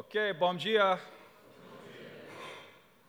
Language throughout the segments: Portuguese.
Okay, bom dia.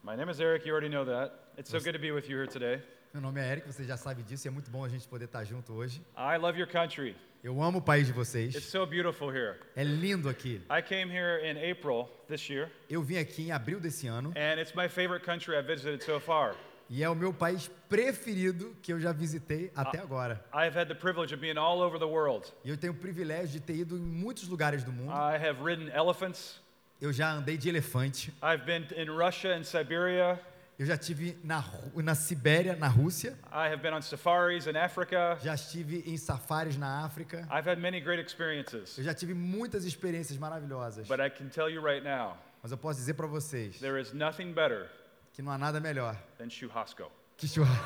My name is Eric, you already know that. It's so good to be with you here today. Meu nome é Eric, você já sabe disso e é muito bom a gente poder estar junto hoje. I love your country. Eu amo o país de It's vocês. so beautiful here. É lindo aqui. I came here in April this year, Eu vim aqui em abril desse ano and it's my favorite country I've visited so far. e é o meu país preferido que eu já visitei até agora. I've had the privilege of being all over the world. E eu tenho o privilégio de ter ido em muitos lugares do mundo. I have ridden elephants. Eu já andei de elefante. I've been in Russia and Siberia. Eu já estive na, na Sibéria, na Rússia. I have been on safaris in Africa. Já estive em safaris na África. I've had many great experiences. Eu já tive muitas experiências maravilhosas. But I can tell you right now, Mas eu posso dizer para vocês there is nothing better que não há nada melhor than churrasco. que churrasco.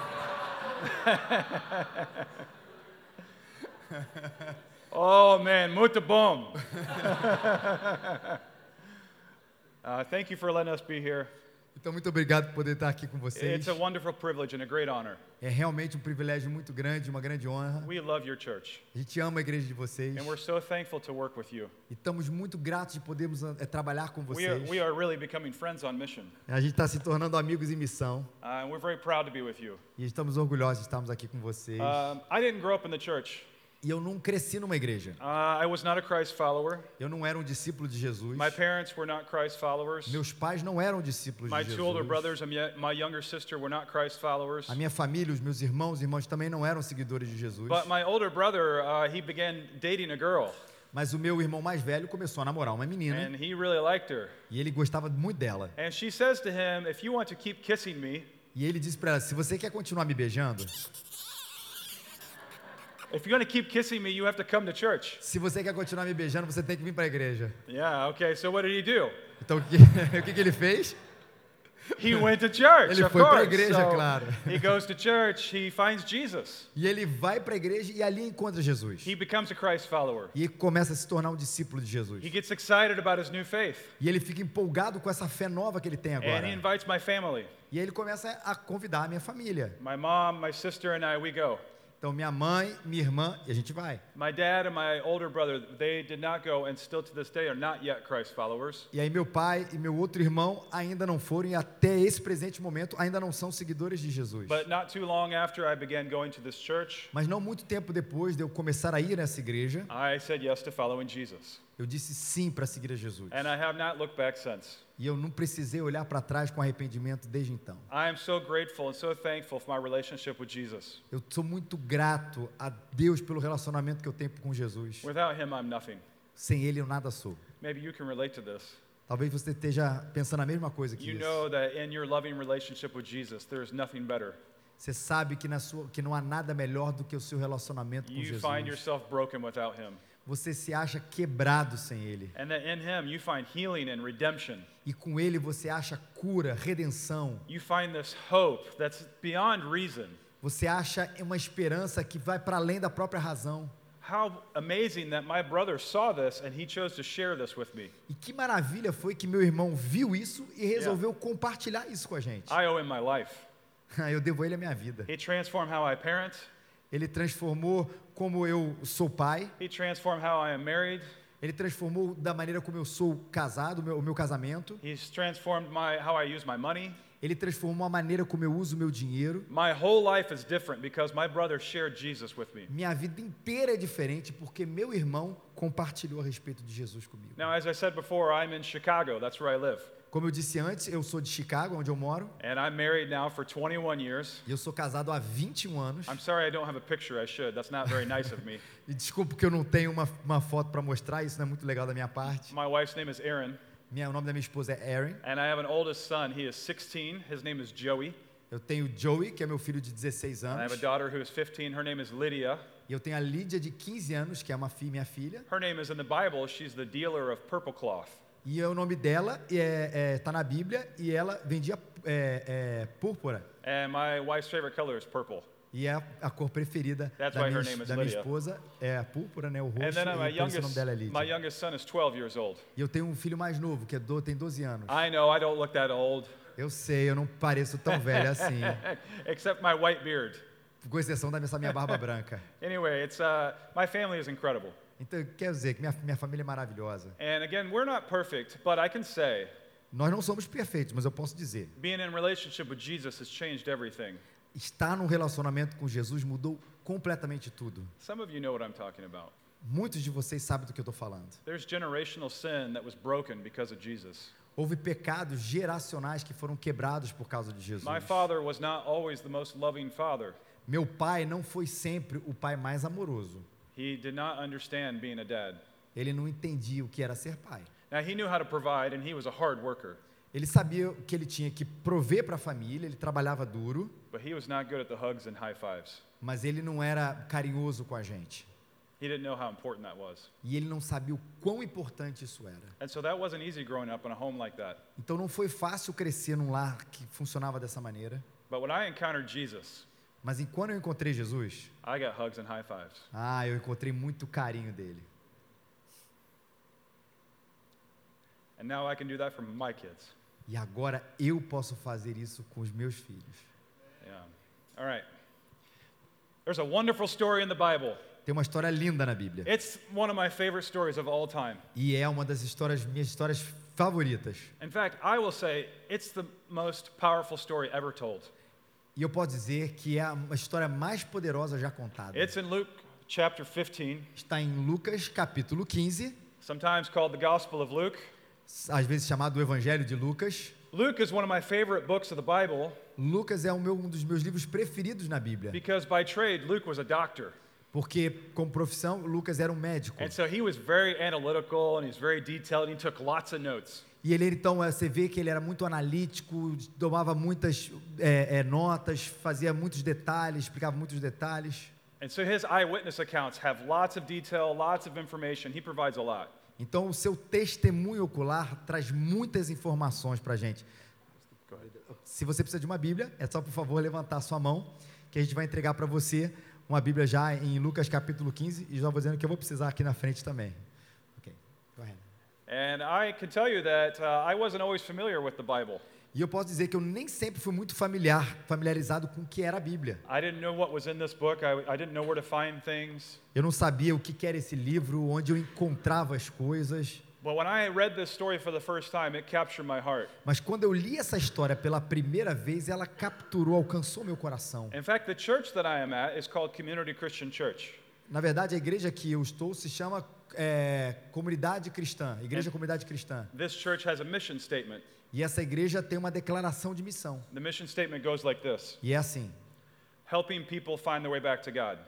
Oh man, muito bom. uh, thank you for letting us be here. Então, muito obrigado por poder estar aqui com vocês. It's a wonderful privilege and a great honor. É realmente um privilégio muito grande, uma grande honra. We love your church, A gente ama a igreja de vocês and we're so thankful to work with you. e estamos muito gratos de podermos eh, trabalhar com We are, vocês. we are really becoming friends on mission, A gente está se tornando amigos em missão uh, and we're very proud to be with you. e estamos orgulhosos de estarmos aqui com vocês. Um, I didn't grow up in the church. E eu não cresci numa igreja. Uh, I was not a Christ follower. Eu não era um discípulo de Jesus. My parents were not Christ followers. Meus pais não eram discípulos My de two older Jesus. brothers and my younger sister were not Christ followers. A minha família, os meus irmãos e irmãs também não eram seguidores de Jesus. But my older brother, uh, he began dating a girl, Mas o meu irmão mais velho começou a namorar uma menina and he really liked her. e ele gostava muito dela. And she says to him, If you want to keep kissing me, E ele disse para ela: se você quer continuar me beijando, if you're going to keep kissing me, you have to come to church. se você quer continuar me beijando, você tem que vir para a igreja. Yeah, okay, so what did he do? Então o que, o que, que ele fez? He went to church, Ele foi pra course. igreja, So claro. he goes to church, he finds Jesus. E ele vai para a igreja e ali encontra Jesus. He becomes a Christ follower. E começa a se tornar um discípulo de Jesus. He gets excited about his new faith. E ele fica empolgado com essa fé nova que ele tem And agora. he invites my family. E ele começa a convidar a minha família. My mom, my sister, and I, we go. Então minha mãe, minha irmã e a gente vai. My dad and my older brother, they did not go and still to this day are not yet Christ followers. E aí meu pai e meu outro irmão ainda não foram e até esse presente momento ainda não são seguidores de Jesus. But not too long after I began going to this church, Mas não muito tempo depois de eu começar a ir nessa igreja, I said yes to following Jesus. Eu disse sim para seguir a Jesus. And I have not looked back since. E eu não precisei olhar para trás com arrependimento desde então. I am so grateful and so thankful for my relationship with Jesus. Eu sou muito grato a Deus pelo relacionamento que eu tenho com Jesus. Without him, I'm nothing. Sem Ele eu nada sou. Maybe you can relate to this. Talvez você esteja pensando a mesma coisa que You isso. know that in your loving relationship with Jesus, there is nothing better. Você sabe que, na sua, que não há nada melhor do que o seu relacionamento com You Jesus. find yourself broken without him. Você se acha quebrado sem Ele. And that in him, you find healing and redemption. E com Ele você acha cura, redenção. You find this hope that's beyond reason. Você acha uma esperança que vai para além da própria razão. How amazing that my brother saw this and he chose to share this with me. E que maravilha foi que meu irmão viu isso e resolveu compartilhar isso com a gente. I owe him my life. Eu devo a ele a minha vida. He transformed how I parent. Ele transformou como eu sou pai. He transformed how I am married. Ele transformou da maneira como eu sou casado, o meu, o meu casamento. He's transformed my, how I use my money. Ele transformou a maneira como eu uso o meu dinheiro. My whole life is different because my brother shared Jesus with me. Minha vida inteira é diferente porque meu irmão compartilhou a respeito de Jesus comigo. Now, as I said before, I'm in Chicago. That's where I live. Como eu disse antes, eu sou de Chicago, onde eu moro, And I'm married now for 21 years. e eu sou casado há 21 anos. I'm sorry I don't have a picture. I should. That's not very nice of me. E desculpa que eu não tenho uma, uma foto para mostrar, isso não é muito legal da minha parte. My wife's name is Erin, Minha, o nome da minha esposa é Erin. and I have an oldest son. He is 16. His name is Joey. Eu tenho Joey, que é meu filho de 16 And I have a anos. daughter who is 15. Her name is Lydia. E eu tenho a Lídia, de 15 anos, que é uma fi, minha filha. Her name is in the Bible. She's the dealer of purple cloth. E o nome dela está é, tá na Bíblia e ela vendia é, é, púrpura. And my wife's favorite color is purple. E é a, a cor preferida That's da minha, da minha Lydia. esposa, é a púrpura, né, o roxo, then uh, my e o nome youngest, dela é my Lídia. youngest son is 12 years old. E eu tenho um filho mais novo, que é do, tem 12 anos. I know I don't look that old, Eu sei, eu não pareço tão velho assim, except my white beard. com exceção dessa minha barba branca. Anyway, it's uh, my family is incredible. Então, quer dizer que minha, minha família é maravilhosa. And again, we're not perfect, but I can say Nós não somos perfeitos, mas eu posso dizer, being in relationship with Jesus has changed everything. estar num relacionamento com Jesus mudou completamente tudo. Some of you know what I'm talking about. Muitos de vocês sabem do que eu estou falando. There's generational sin that was broken because of Jesus. Houve pecados geracionais que foram quebrados por causa de Jesus. My father was not always the most loving father. Meu pai não foi sempre o pai mais amoroso. He did not understand being a dad. Ele não entendia o que era ser pai. Now, he knew how to provide, and he was a hard worker, Ele sabia que ele tinha que prover para a família, ele trabalhava duro, but he was not good at the hugs and high fives. mas ele não era carinhoso com a gente. He didn't know how important that was. E ele não sabia o quão importante isso era. And so that wasn't easy growing up in a home like that. Então não foi fácil crescer num lar que funcionava dessa maneira. But when I encountered Jesus, Mas enquanto eu encontrei Jesus, I got hugs and high fives. ah, eu encontrei muito carinho dele. And now I can do that for my kids. E agora eu posso fazer isso com os meus filhos. Yeah. All right. There's a wonderful story in the Bible. Tem uma história linda na Bíblia. It's one of my favorite stories of all time. E é uma das histórias, minhas histórias favoritas. In fact, I will say it's the most powerful story ever told. E eu posso dizer que é a história mais poderosa já contada. It's in Luke chapter 15, Está em Lucas capítulo 15, sometimes called the Gospel of Luke. às vezes chamado o Evangelho de Lucas. Luke is one of my favorite books of the Bible Lucas é o meu, um dos meus livros preferidos na Bíblia, because by trade, Luke was a doctor. porque como profissão Lucas era um médico. And so he was very analytical and he's very detailed. And he took lots of notes. E ele então, eh, você vê que ele era muito analítico, tomava muitas eh, eh, notas, fazia muitos detalhes, explicava muitos detalhes. And so his eyewitness accounts have lots of detail, lots of information. He provides a lot. Então, o seu testemunho ocular traz muitas informações para a gente. Se você precisa de uma Bíblia, é só, por favor, levantar sua mão, que a gente vai entregar para você uma Bíblia já em Lucas capítulo 15, e já vou dizendo que eu vou precisar aqui na frente também. And I can tell you that uh, I wasn't always familiar with the Bible. E eu posso dizer que eu nem sempre fui muito familiar, familiarizado com o que era a Bíblia. I didn't know what was in this book. I, I didn't know where to find things. Eu não sabia o que era esse livro, onde eu encontrava as coisas. Mas quando eu li essa história pela primeira vez, ela capturou, alcançou meu coração. In fact, the church that I am at is called Community Christian Church. Na verdade, a igreja que eu estou se chama é, Comunidade Cristã, Igreja Comunidade Cristã. This church has a mission statement. E essa igreja tem uma declaração de missão. The mission statement goes like this E é assim: helping people find their way back to God.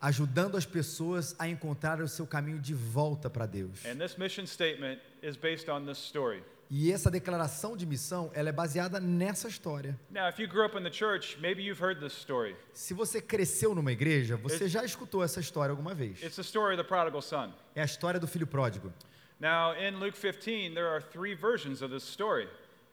ajudando as pessoas a encontrar o seu caminho de volta para Deus. And this mission statement is based on this story. E essa declaração de missão, ela é baseada nessa história. Now, if you grew up in the church, maybe you've heard this story. Se você cresceu numa igreja, você já escutou essa história alguma vez. It's the story of the prodigal son. É a história do filho pródigo. Now, in Luke 15, there are three versions of this story.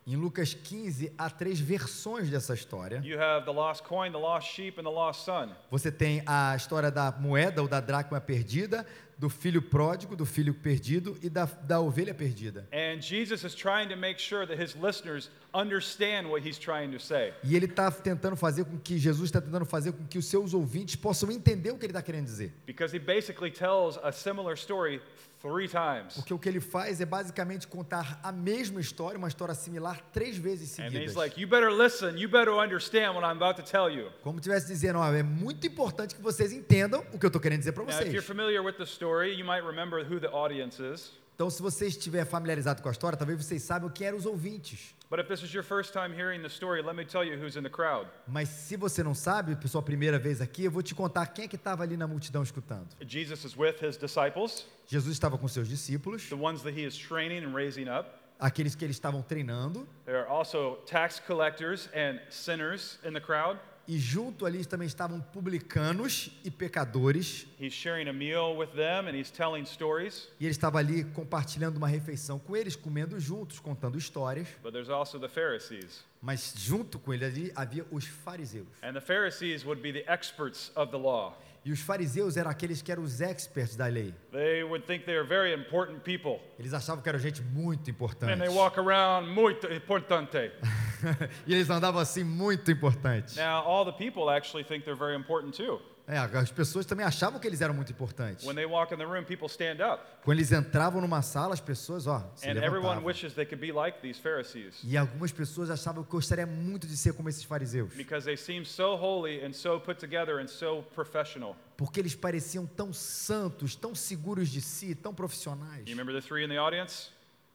Em Lucas 15 há três versões dessa história. You have the lost coin, the lost sheep, and the lost son. Você tem a história da moeda ou da dracma perdida, do filho pródigo, do filho perdido e da, da ovelha perdida. And Jesus is trying to make sure that his listeners understand what he's trying to say. E ele está tentando fazer com que, Jesus está tentando fazer com que os seus ouvintes possam entender o que ele está querendo dizer. Because he basically tells a similar story three times. Porque o que ele faz é basicamente contar a mesma história, uma história similar, três vezes And seguidas. he's like, You better listen, you better understand what I'm about to tell you. Como tivesse dizendo, é muito importante que vocês entendam o que eu estou querendo dizer para Now, vocês. the story, you might remember who the audience is. Então, se você estiver familiarizado com a história, talvez vocês saibam quem eram os ouvintes. But if this is your first time hearing the story, let me tell you who's in the crowd. Mas se você não sabe, sua primeira vez aqui, eu vou te contar quem é que estava ali na multidão escutando. Jesus is with his disciples, Jesus estava com seus discípulos, the ones that he is training and raising up. aqueles que eles estavam treinando, There are also tax collectors and sinners in the crowd. E junto ali também estavam publicanos e pecadores, He's sharing a meal with them and he's telling stories. e ele estava ali compartilhando uma refeição com eles, comendo juntos, contando histórias, But there's also the Pharisees. mas junto com ele ali havia os fariseus. And the Pharisees would be the experts of the law. E os fariseus eram aqueles que eram os experts da lei. They would think they are very important people. Eles achavam que eram gente muito importante. And they walk around muito importante. e eles andavam assim muito importante. Now, all the people actually think they're very important too. É, as pessoas também achavam que eles eram muito importantes. When they walk in the room, people stand up. Quando eles entravam numa sala, as pessoas, ó, se And everyone levantavam. wishes they could be like these Pharisees E algumas pessoas achavam que gostaria muito de ser como esses fariseus, because they seem so holy and so put together and so professional. porque eles pareciam tão santos, tão seguros de si, tão profissionais. You remember the three in the audience?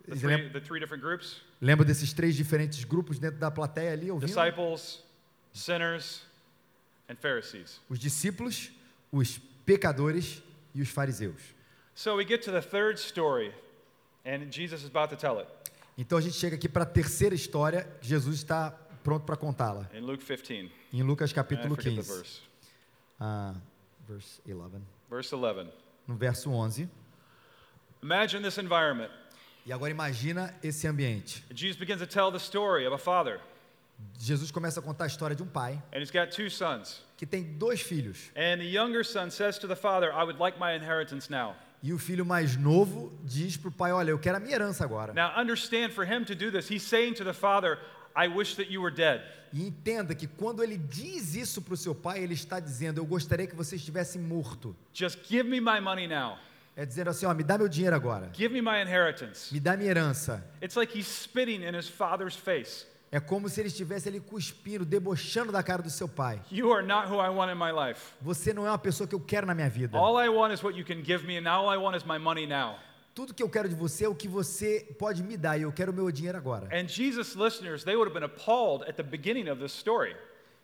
The three, the three different groups? Lembra desses três diferentes grupos dentro da plateia ali ouvindo? Disciples, sinners, and Pharisees. Os discípulos, os pecadores e os fariseus. So we get to the third story, and Jesus is about to tell it Então a gente chega aqui para a terceira história, que Jesus está pronto para contá-la, in Luke 15. em Lucas capítulo forget the 15, verse. ah, verse 11, Verse 11. no verso 11. Imagine this environment. E agora imagina esse ambiente. Jesus begins to tell the story of a father, Jesus começa a contar a história de um pai and he's got two sons. que tem dois filhos. And the younger son says to the father, I would like my inheritance now. E o filho mais novo diz para o pai: Olha, eu quero a minha herança agora. Now, understand for him to do this, he's saying to the father, I wish that you were dead. E entenda que quando ele diz isso para o seu pai, ele está dizendo: Eu gostaria que você estivesse morto. Just give me my money now. É dizendo assim: Ó, me dá meu dinheiro agora. Give me my inheritance. Me dá minha herança. It's like he's spitting in his father's face. É como se ele estivesse ali cuspindo, debochando da cara do seu pai. You are not who I want in my life. Você não é uma pessoa que eu quero na minha vida. All I want is what you can give me, and all I want is my money now. Tudo que eu quero de você é o que você pode me dar e eu quero o meu dinheiro agora. And Jesus' listeners, they would have been appalled at the beginning of this story.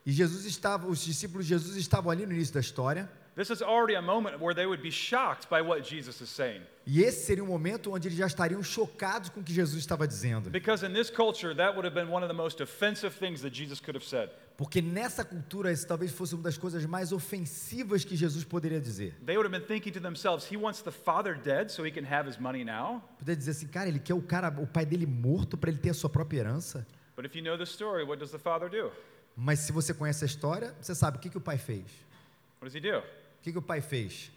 E Jesus estava, os discípulos de Jesus estavam ali no início da história. This is already a moment where they would be shocked by what Jesus is saying. E esse seria um momento onde eles já estariam chocados com o que Jesus estava dizendo. Because in this culture, that would have been one of the most offensive things that Jesus could have said. Porque nessa cultura, esse talvez fosse uma das coisas mais ofensivas que Jesus poderia dizer. They would have been thinking to themselves, he wants the father dead so he can have his money now? Poderia dizer assim, cara, ele quer o cara, o pai dele morto para ele ter a sua própria herança. But if you know the story, what does the father do? Mas se você conhece a história, você sabe o que, que o pai fez. What does he do? O que, que o pai fez?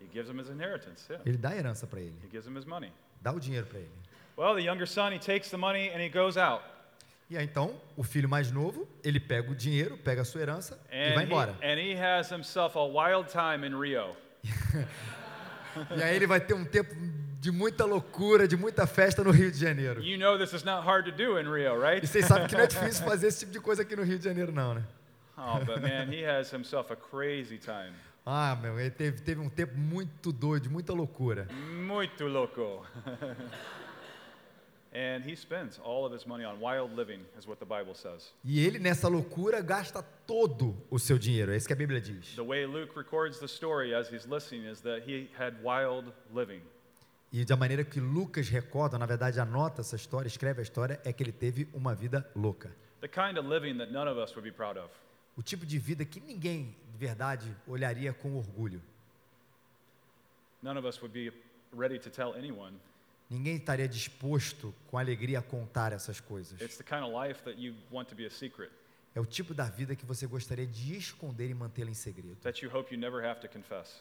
He gives him his inheritance. Yeah. Ele dá a herança para ele, He gives him his money. dá o dinheiro para ele. Well, the younger son, he takes the money and he goes out. E aí então, o filho mais novo, ele pega o dinheiro, pega a sua herança e vai And he, embora. and he has himself a wild time in Rio. E aí ele vai ter um tempo de muita loucura, de muita festa no Rio de Janeiro. You know this is not hard to do in Rio, right? E vocês sabem que não é difícil fazer esse tipo de coisa aqui no Rio de Janeiro, não, né? oh, but man, he has himself a crazy time. Ah, meu, ele teve, teve um tempo muito doido, muita loucura. Muito loco. and he spends all of his money on wild living, is what the Bible says. E ele, nessa loucura, gasta todo o seu dinheiro. É isso que a Bíblia diz. The way Luke records the story as he's listening is that he had wild living. E da maneira que Lucas recorda, na verdade, anota essa história, escreve a história, é que ele teve uma vida louca. The kind of living that none of us would be proud of. O tipo de vida que ninguém, verdade, olharia com orgulho. None of us would be ready to tell anyone. Ninguém estaria disposto, com alegria, a contar essas coisas. It's the kind of life that you want to be a secret, É o tipo da vida que você gostaria de esconder e mantê-la em segredo. that you hope you never have to confess.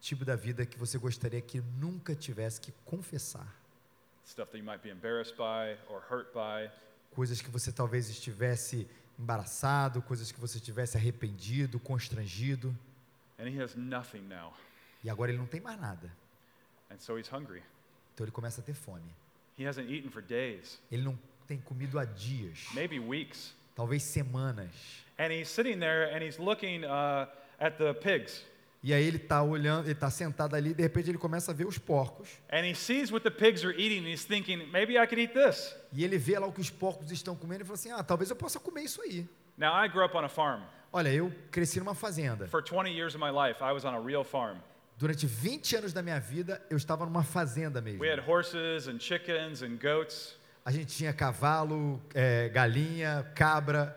Tipo da vida que você gostaria que nunca tivesse que confessar. Stuff that you might be embarrassed by or hurt by. Coisas que você talvez estivesse embaraçado, coisas que você tivesse arrependido, constrangido. And he has nothing now. E agora ele não tem mais nada. And so he's hungry. Então ele começa a ter fome. Ele não tem comido há dias, maybe weeks. talvez semanas. And he's sitting there and he's looking uh, at the pigs. E aí ele está olhando, ele está sentado ali, e de repente ele começa a ver os porcos. Thinking. E ele vê lá o que os porcos estão comendo e fala assim: "Ah, talvez eu possa comer isso aí". Now, I grew up on a farm. Olha, eu cresci numa fazenda. For 20 years of my life, I was on a real farm. Durante 20 anos da minha vida, eu estava numa fazenda mesmo. We had horses and chickens and goats. A gente tinha cavalo, é, galinha, cabra.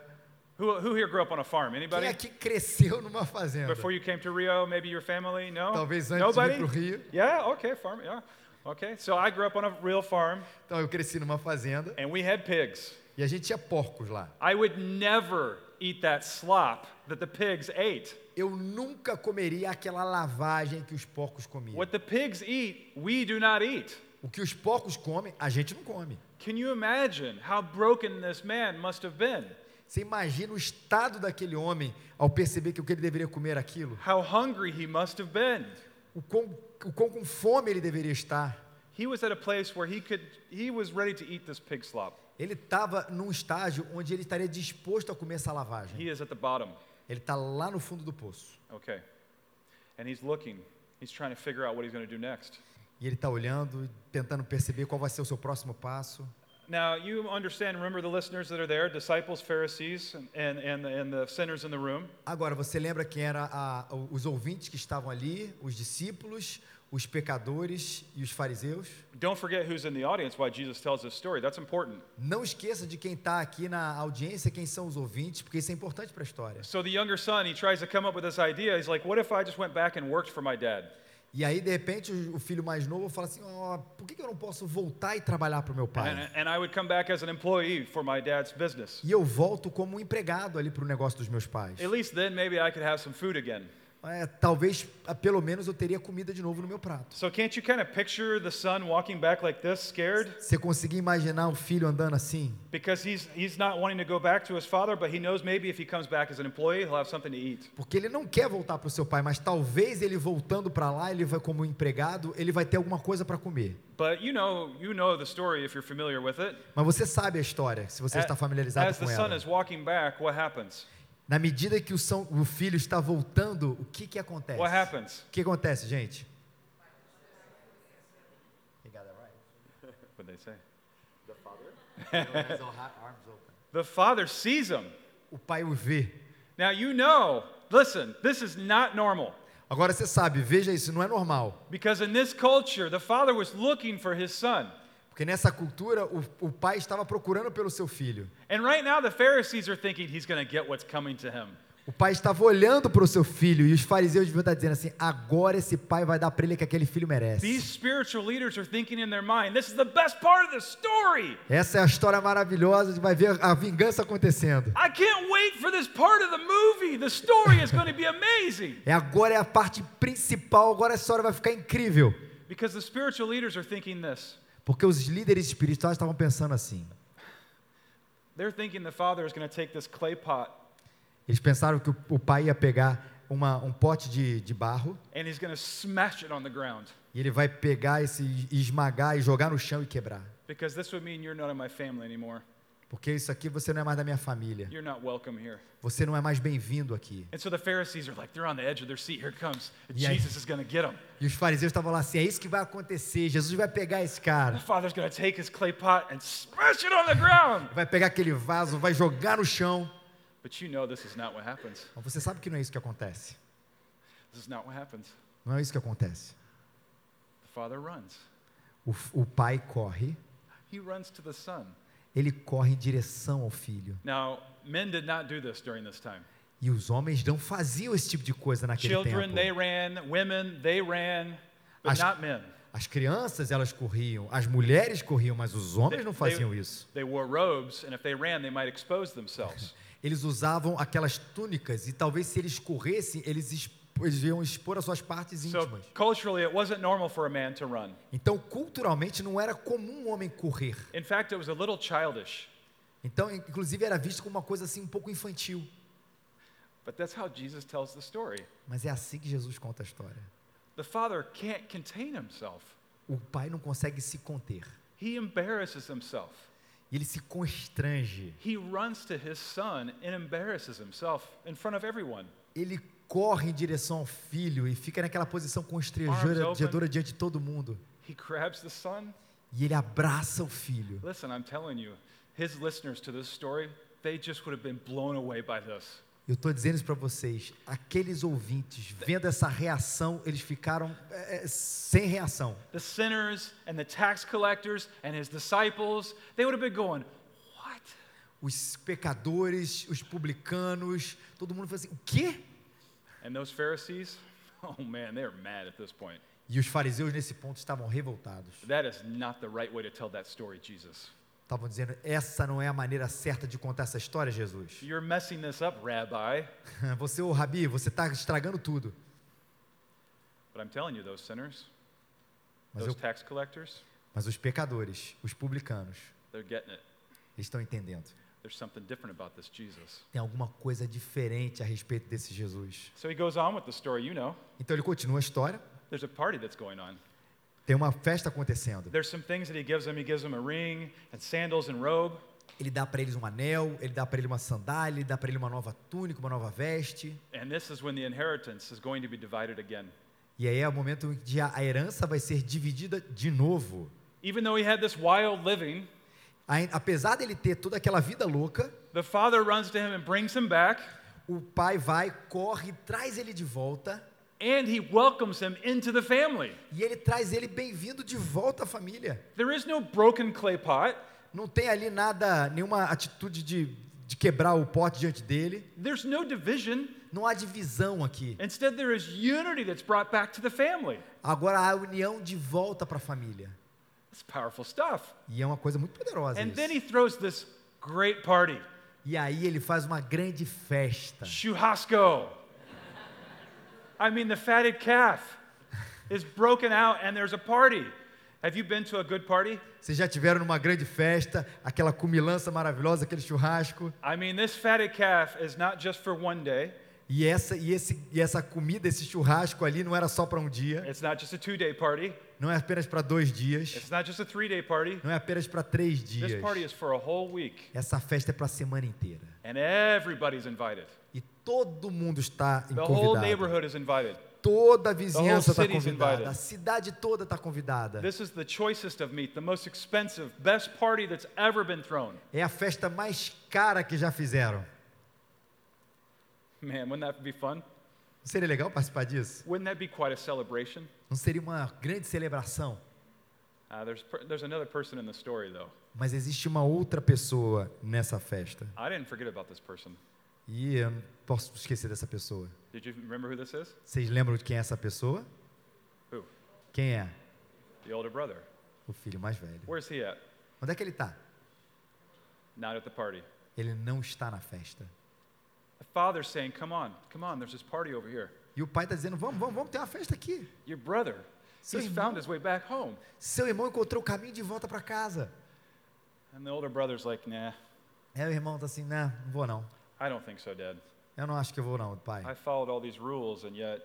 Who, who here grew up on a farm? Quem Anybody? aqui cresceu numa fazenda? Before you came to Rio, maybe your family? No? Talvez antes de Nobody? vir pro Rio. Yeah, okay, farm, yeah. Okay, so I grew up on a real farm Então eu cresci numa fazenda and we had pigs. e a gente tinha porcos lá. I would never eat that slop that the pigs ate. Eu nunca comeria aquela lavagem que os porcos comiam. What the pigs eat, we do not eat. O que os porcos comem, a gente não come. Can you imagine how broken this man must have been? Você imagina o estado daquele homem ao perceber que o que ele deveria comer era aquilo? How hungry he must have been. O quão, o quão com fome ele deveria estar? He was at a place where he could he was ready to eat this pig slop. Ele estava num estágio onde ele estaria disposto a comer essa lavagem. He is at the bottom. Ele está lá no fundo do poço. Okay. And he's looking. He's trying to figure out what he's going to do next. E ele está olhando, tentando perceber qual vai ser o seu próximo passo. Now, you understand, remember the listeners that are there, disciples, Pharisees, and, and, and, the, sinners in the room? Agora, você lembra quem eram os ouvintes que estavam ali, os discípulos, os pecadores e os fariseus? Don't forget who's in the audience while Jesus tells this story. That's important. Não esqueça de quem está aqui na audiência, quem são os ouvintes, porque isso é importante para a história. So the younger son, he tries to come up with this idea. He's like, what if I just went back and worked for my dad? E aí, de repente, o filho mais novo fala assim: ó, por que eu não posso voltar e trabalhar para o meu pai? And, and I would come back as an employee for my dad's business. E eu volto como um empregado ali para o negócio dos meus pais. At least then maybe I could have some food again. É, talvez, ah, pelo menos, eu teria comida de novo no meu prato. So can't you kind of picture the son walking back like this, scared? Você conseguir imaginar o filho andando assim? Because he's, he's not wanting to go back to his father, but he knows maybe if he comes back as an employee, he'll have something to eat. Porque ele não quer voltar para o seu pai, mas talvez ele voltando para lá, ele vai como empregado, ele vai ter alguma coisa para comer. But you know, you know the story if you're familiar with it. Mas você sabe a história, se você está familiarizado As com the son ela. is walking back, what happens? Na medida que o, são- o filho está voltando, o que que acontece? What happens? O que acontece, gente? What they say? o The father sees him. pai o vê. Now you know, listen, this is not normal. Agora você sabe, veja isso, não é normal. Because in this culture, the father was looking for his son. Porque nessa cultura, o, o pai estava procurando pelo seu filho. And right now, the Pharisees are thinking he's going to get what's coming to him. O pai estava olhando para o seu filho e os fariseus deviam estar dizendo assim: agora esse pai vai dar para ele o que aquele filho merece. These spiritual leaders are thinking in their mind, this is the best part of the story. Essa é a história maravilhosa de vai ver a vingança acontecendo. I can't wait for this part of the movie. The story is going to be amazing. É agora é a parte principal, agora a história vai ficar incrível. Because the spiritual leaders are thinking this. Porque os líderes espirituais estavam pensando assim. Eles pensaram que o, pai ia pegar uma, um pote de, de barro and he's going to smash it on the ground. e ele vai pegar esse esmagar e jogar no chão e quebrar. Because this would mean you're not in my family anymore. Porque isso aqui você não é mais da minha família. You're not welcome here. Você não é mais bem-vindo aqui. And so the Pharisees are like, they're on the edge of their seat. Here it comes. E aí- Jesus is going to get him. E os fariseus estavam lá assim: é isso que vai acontecer. Jesus vai pegar esse cara, The father's going to take his clay pot and smash it on the ground. vai pegar aquele vaso, vai jogar no chão. But you know this is not what happens. Mas você sabe que não é isso que acontece. This is not what happens. Não é isso que acontece. The father runs. O, o pai corre, He runs to the son. Ele corre em direção ao filho. Now, men did not do this during this time. E os homens não faziam esse tipo de coisa naquele Children, they tempo. ran. Women, they ran. But As- not men. As crianças, elas corriam, as mulheres corriam, mas os homens não faziam isso. They wore robes, and if they ran, they might expose themselves. Eles usavam aquelas túnicas e talvez se eles corressem, eles, exp- eles iam expor as suas partes íntimas. culturally, it wasn't normal for a man to run. Então, culturalmente, não era comum um homem correr. In fact, it was a little childish. Então, inclusive, era visto como uma coisa assim um pouco infantil. But that's how Jesus tells the story. Mas é assim que Jesus conta a história. The father can't contain himself. O pai não consegue se conter. He embarrasses himself. Ele se constrange. He runs to his son and embarrasses himself in front of everyone. Ele corre em direção ao filho e fica naquela posição constrangedora diante de todo mundo. He grabs the son. E ele abraça o filho. Listen, I'm telling you, his listeners to this story, they just would have been blown away by this. Eu estou dizendo isso para vocês. Aqueles ouvintes, vendo essa reação, eles ficaram é, é, sem reação. The sinners and the tax collectors and his disciples, they would have been going, What? Os pecadores, os publicanos, todo mundo falou assim: o quê? And those Pharisees, oh man, they're mad at this point. E os fariseus nesse ponto estavam revoltados. That is not the right way to tell that story, Jesus. Estavam dizendo: essa não é a maneira certa de contar essa história, Jesus. You're messing this up, Rabbi. Você, ô Rabi, você está estragando tudo. But I'm telling you, those sinners, Mas, those eu, tax collectors, mas os pecadores, os publicanos, they're getting it. eles estão entendendo. There's something different about this Jesus. Tem alguma coisa diferente a respeito desse Jesus. So he goes on with the story, you know. Então ele continua a história. There's a party that's going on. Tem uma festa acontecendo. There's some things that he gives them. He gives them a ring and sandals and robe. Ele dá para eles um anel, ele dá para ele uma sandália, ele dá para ele uma nova túnica, uma nova veste. And this is when the inheritance is going to be divided again. E aí é o momento em que a herança vai ser dividida de novo. Even though he had this wild living, Apesar dele ter toda aquela vida louca, the father runs to him and brings him back, o pai vai, corre, traz ele de volta and he welcomes him into the family. e ele traz ele bem-vindo de volta à família. There is no broken clay pot. Não tem ali nada, nenhuma atitude de, de quebrar o pote diante dele. There's no division. Não há divisão aqui. Instead, there is unity that's brought back to the family. Agora há união de volta para a família. It's powerful stuff. E é uma coisa muito poderosa And then isso. he throws this great party. E aí ele faz uma grande festa. Churrasco. I mean, the fatted calf is broken out and there's a party. Have you been to a good party? Vocês já tiveram numa grande festa, aquela cumilança maravilhosa, aquele churrasco. I mean, this fatted calf is not just for one day, E essa, e, esse, e essa comida, esse churrasco ali não era só para um dia, it's not just a two day party, não é apenas para dois dias, it's not just a three day party. não é apenas para três This dias. party is for a whole week, Essa festa é para a semana inteira. and everybody's invited. E todo mundo está The whole convidado. neighborhood is invited. Toda a vizinhança está convidada. invited. A cidade toda está convidada. This is the choicest of meat, the most expensive, best party that's ever been thrown. É a festa mais cara que já fizeram. Man, wouldn't that be fun? Não seria legal participar disso? Wouldn't that be quite a celebration? Não seria uma grande celebração? Uh, there's, there's another person in the story, though. Mas existe uma outra pessoa nessa festa. I didn't forget about this person. E eu não posso esquecer dessa pessoa. Did you remember who this is? Vocês lembram de quem é essa pessoa? Who? Quem é? The older brother. O filho mais velho. Where's he at? Onde é que ele está? Not at the party. Ele não está na festa. The father's saying, Come on, come on, there's this party over here. E o pai está dizendo: vamos, vamos, vamos ter uma festa aqui. Your brother, Seu he's irmão. found his way back home. Seu irmão encontrou o caminho de volta para casa. And the older brother's like, Nah, Aí o irmão está assim: não, não vou não. I don't think so, Dad. Eu não acho que eu vou não, pai. I followed all these rules, and yet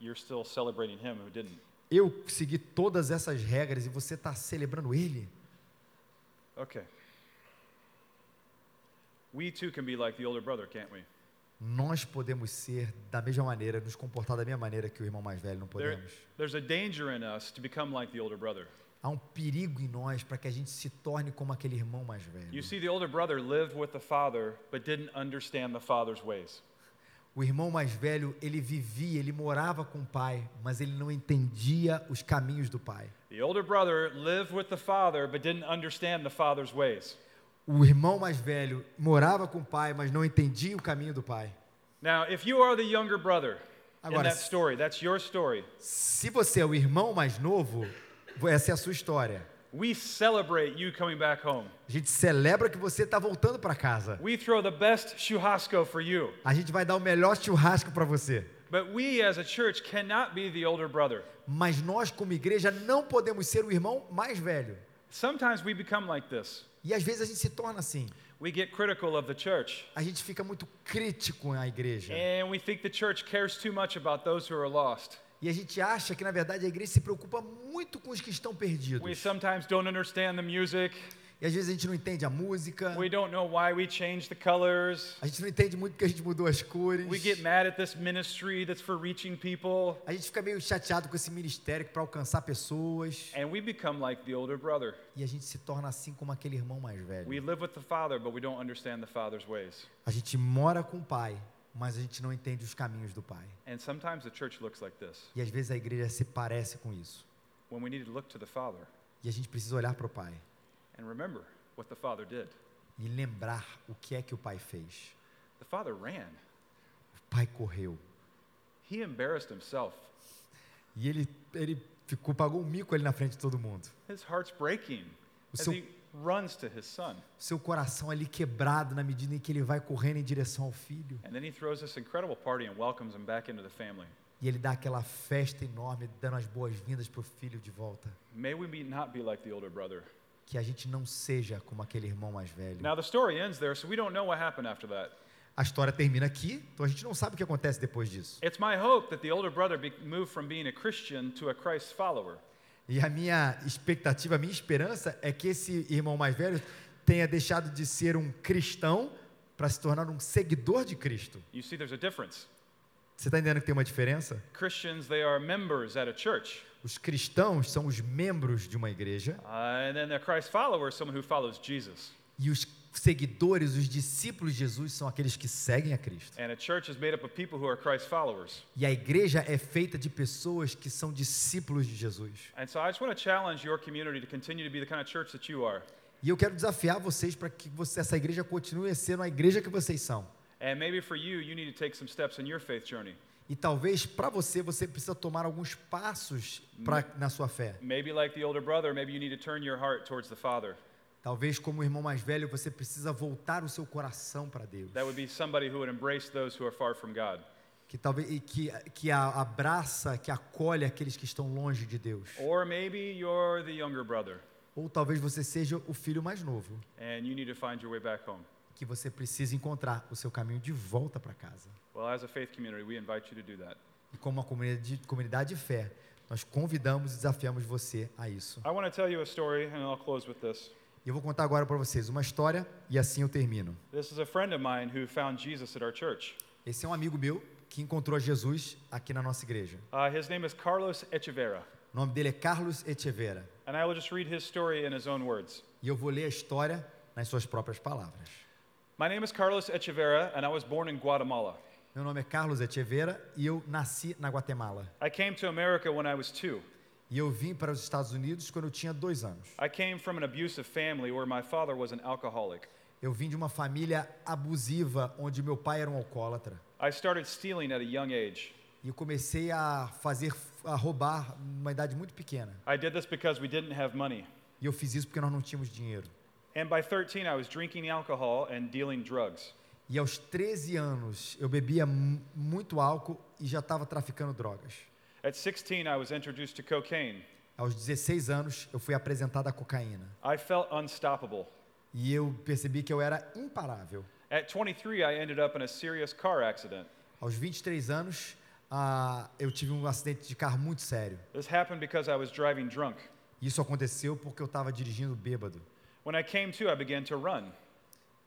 you're still celebrating him who didn't. Eu segui todas essas regras e você está celebrando ele? Okay. We too can be like the older brother, can't we? Nós podemos ser da mesma maneira, nos comportar da mesma maneira que o irmão mais velho, não There, podemos. there's a danger in us to become like the older brother. Há um perigo em nós para que a gente se torne como aquele irmão mais velho. You see, the older brother lived with the father, but didn't understand the father's ways. O irmão mais velho, ele vivia, ele morava com o pai, mas ele não entendia os caminhos do pai. The older brother lived with the father, but didn't understand the father's ways. O irmão mais velho morava com o pai, mas não entendia o caminho do pai. Now, if you are the younger brother in Agora, that story, that's your story. Se você é o irmão mais novo, essa é a sua história. We celebrate you coming back home. A gente celebra que você está voltando para casa. We throw the best churrasco for you. A gente vai dar o melhor churrasco para você. But we as a church cannot be the older brother. Mas nós, como igreja, não podemos ser o irmão mais velho. Sometimes we become like this. E às vezes a gente se torna assim. We get critical of the church. A gente fica muito crítico na igreja. And we think the church cares too much about those who are lost. E a gente acha que, na verdade, a igreja se preocupa muito com os que estão We perdidos. sometimes don't understand the music. E às vezes a gente não entende a música. We don't know why we changed the colors. A gente não entende muito porque a gente mudou as cores. We get mad at this ministry that's for reaching people. A gente fica meio chateado com esse ministério para alcançar pessoas. And we become like the older brother. E a gente se torna assim como aquele irmão mais velho. We live with the father, but we don't understand the father's ways. A gente mora com o pai, mas a gente não entende os caminhos do pai. And sometimes the church looks like this. E às vezes a igreja se parece com isso. When we need to look to the father E a gente precisa olhar para o pai and remember what the father did. e lembrar o que é que o pai fez. The father ran. O pai correu. He embarrassed himself. E ele, ele ficou, pagou um mico ali na frente de todo mundo. His heart's breaking O seu, he runs to his son. seu coração ali quebrado na medida em que ele vai correndo em direção ao filho. And then he throws this incredible party and welcomes him back into the family. E ele dá aquela festa enorme, dando as boas-vindas para o filho de volta. May we not be like the older brother. Que a gente não seja como aquele irmão mais velho. Now, the story ends there, so we don't know what happened after that. A história termina aqui, então a gente não sabe o que acontece depois disso. It's my hope that the older brother be, moved from being a Christian to a Christ follower. E a minha expectativa, a minha esperança é que esse irmão mais velho tenha deixado de ser um cristão para se tornar um seguidor de Cristo. You see, there's a difference. Você está entendendo que tem uma diferença? Christians, they are members at a church. Os cristãos são os membros de uma igreja Uh, and then a Christ follower is someone who follows Jesus. e os seguidores, os discípulos de Jesus são aqueles que seguem a Cristo. And a church is made up of people who are Christ followers. E a igreja é feita de pessoas que são discípulos de Jesus. And so I just want to challenge your community to continue to be the kind of church that you are. E eu quero desafiar vocês para que você- essa igreja continue sendo a igreja que vocês são. And maybe for you, you need to take some steps in your faith journey. E talvez para você você precisa tomar alguns passos pra, na sua fé. Maybe like the older brother, maybe you need to turn your heart towards the Father. Talvez como irmão mais velho você precisa voltar o seu coração para Deus. That would be somebody who would embrace those who are far from God. Que talvez que que abraça, que acolhe aqueles que estão longe de Deus. Or maybe you're the younger brother Ou talvez você seja o filho mais novo, que você precisa encontrar o seu caminho de volta para casa. Well, as a faith community, we invite you to do that. E como uma comunidade, comunidade de fé, nós convidamos e desafiamos você a isso. Eu vou contar agora para vocês uma história e assim eu termino. This is a friend of mine who found Jesus at our church. Esse é um amigo meu que encontrou Jesus aqui na nossa igreja. Uh, his name is Carlos Echeverra, O nome dele é Carlos Echevera. E eu vou ler a história nas suas próprias palavras. My name is Carlos Echeverra, and I was born in Guatemala. Meu nome é Carlos Echevera e eu nasci na Guatemala. I came to America when I was two. E eu vim para os Estados Unidos quando eu tinha dois anos. I came from an abusive family where my father was an alcoholic. Eu vim de uma família abusiva onde meu pai era um alcoólatra. I started stealing at a young age. E eu comecei a fazer, a roubar numa idade muito pequena. I did this because we didn't have money. E eu fiz isso porque nós não tínhamos dinheiro. And by 13, I was drinking alcohol and dealing drugs. E aos 13 anos eu bebia mu- muito álcool e já estava traficando drogas. At 16, I was introduced to cocaine. Aos 16 anos eu fui apresentado à cocaína. I felt unstoppable. E eu percebi que eu era imparável. At 23, I ended up in a serious car accident. Aos 23 anos ah, eu tive um acidente de carro muito sério. This happened because I was driving drunk. Isso aconteceu porque eu estava dirigindo bêbado. When I came to, I began to run.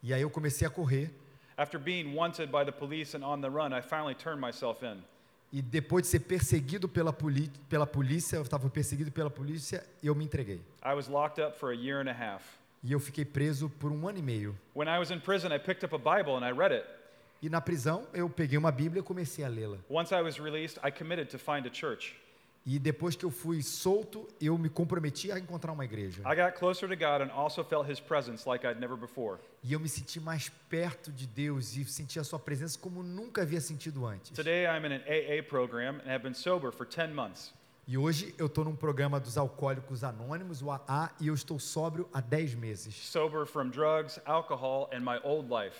E aí eu comecei a correr. After being wanted by the police and on the run, I finally turned myself in. E depois de ser perseguido pela, poli pela polícia, eu estava perseguido pela polícia eu me entreguei. I was locked up for a year and a half. E eu fiquei preso por um ano e meio. When I was in prison, I picked up a Bible and I read it. E na prisão eu peguei uma Bíblia e comecei a lê-la. Once I was released, I committed to find a church. E depois que eu fui solto, eu me comprometi a encontrar uma igreja. Like. E eu me senti mais perto de Deus e senti a sua presença como nunca havia sentido antes. Today, I'm in an AA program and have been sober for 10 months. E hoje eu estou num programa dos Alcoólicos Anônimos, o AA, e eu estou sóbrio há 10 meses. Sober from drugs, alcohol, and my old life.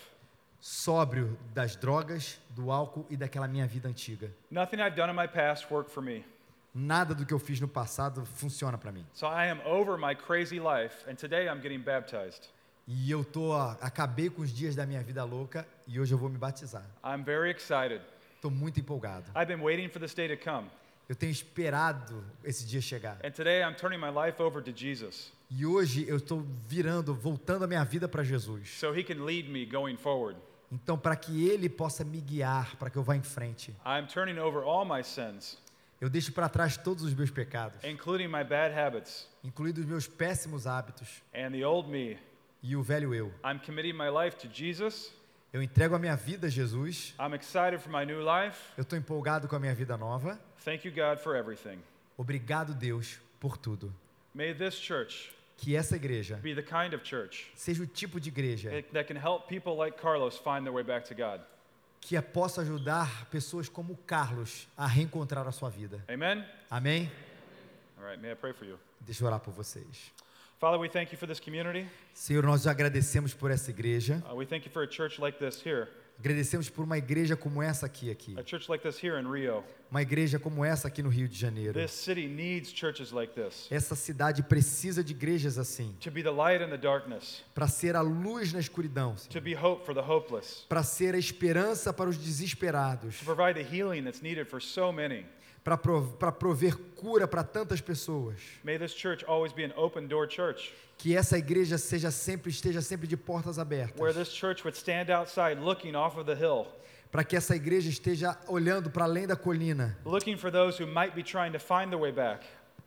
Sóbrio das drogas, do álcool e daquela minha vida antiga. Nothing I've done in my past worked for me. Nada do que eu fiz no passado funciona para mim. So I am over my crazy life, and today I'm getting baptized. E eu tô, acabei com os dias da minha vida louca e hoje eu vou me batizar. I'm very excited. Estou muito empolgado. I've been waiting for this day to come, Eu tenho esperado esse dia chegar. and today I'm turning my life over to Jesus E hoje eu estou virando, voltando a minha vida para Jesus. so He can lead me going forward. Então, para que Ele possa me guiar, para que eu vá em frente, I'm turning over all my sins, eu deixo para trás todos os meus pecados, including my bad habits incluindo os meus péssimos hábitos and the old me. e o velho eu. I'm committing my life to Jesus. Eu entrego a minha vida a Jesus. I'm excited for my new life. Eu estou empolgado com a minha vida nova. Thank you, God, for everything. Obrigado, Deus, por tudo. May this church Que essa igreja be the kind of church seja o tipo de igreja that can help people like Carlos find their way back to God. Que possa ajudar pessoas como Carlos a reencontrar a sua vida. Amen? Amém? All right, may I pray for you? Deixa eu orar por vocês. Father, we thank you for this community. Senhor, nós agradecemos por essa igreja. Uh, we thank you for a church like this here, Agradecemos por uma igreja como essa aqui aqui. uma igreja como essa aqui no Rio de Janeiro. Essa cidade precisa de igrejas assim, para ser a luz na escuridão, para ser a esperança para os desesperados, to provide the healing that's needed for so many. Para prov- para prover cura para tantas pessoas. May this church always be an open door church. Que essa igreja seja sempre esteja sempre de portas abertas, para que essa igreja esteja olhando para além da colina,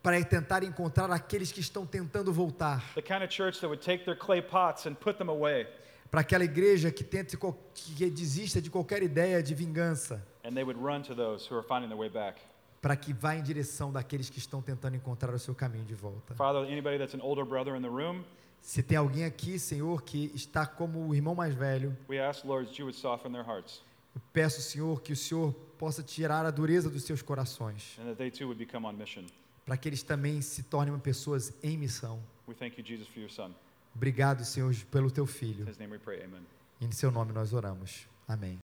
para tentar encontrar aqueles que estão tentando voltar, The kind of church that would take their clay pots and put them away. Para aquela igreja que tente que desista de qualquer ideia de vingança, para que vá em direção daqueles que estão tentando encontrar o seu caminho de volta. Father, anybody that's an older brother in the room, Se tem alguém aqui, Senhor, que está como o irmão mais velho, we ask, Lord, that you would soften their hearts eu peço, Senhor, que o Senhor possa tirar a dureza dos seus corações, and that they too would become on mission. para que eles também se tornem pessoas em missão. We thank you, Jesus, for your son. Obrigado, Senhor, pelo teu filho. In his name we pray, amen. Em seu nome nós oramos. Amém.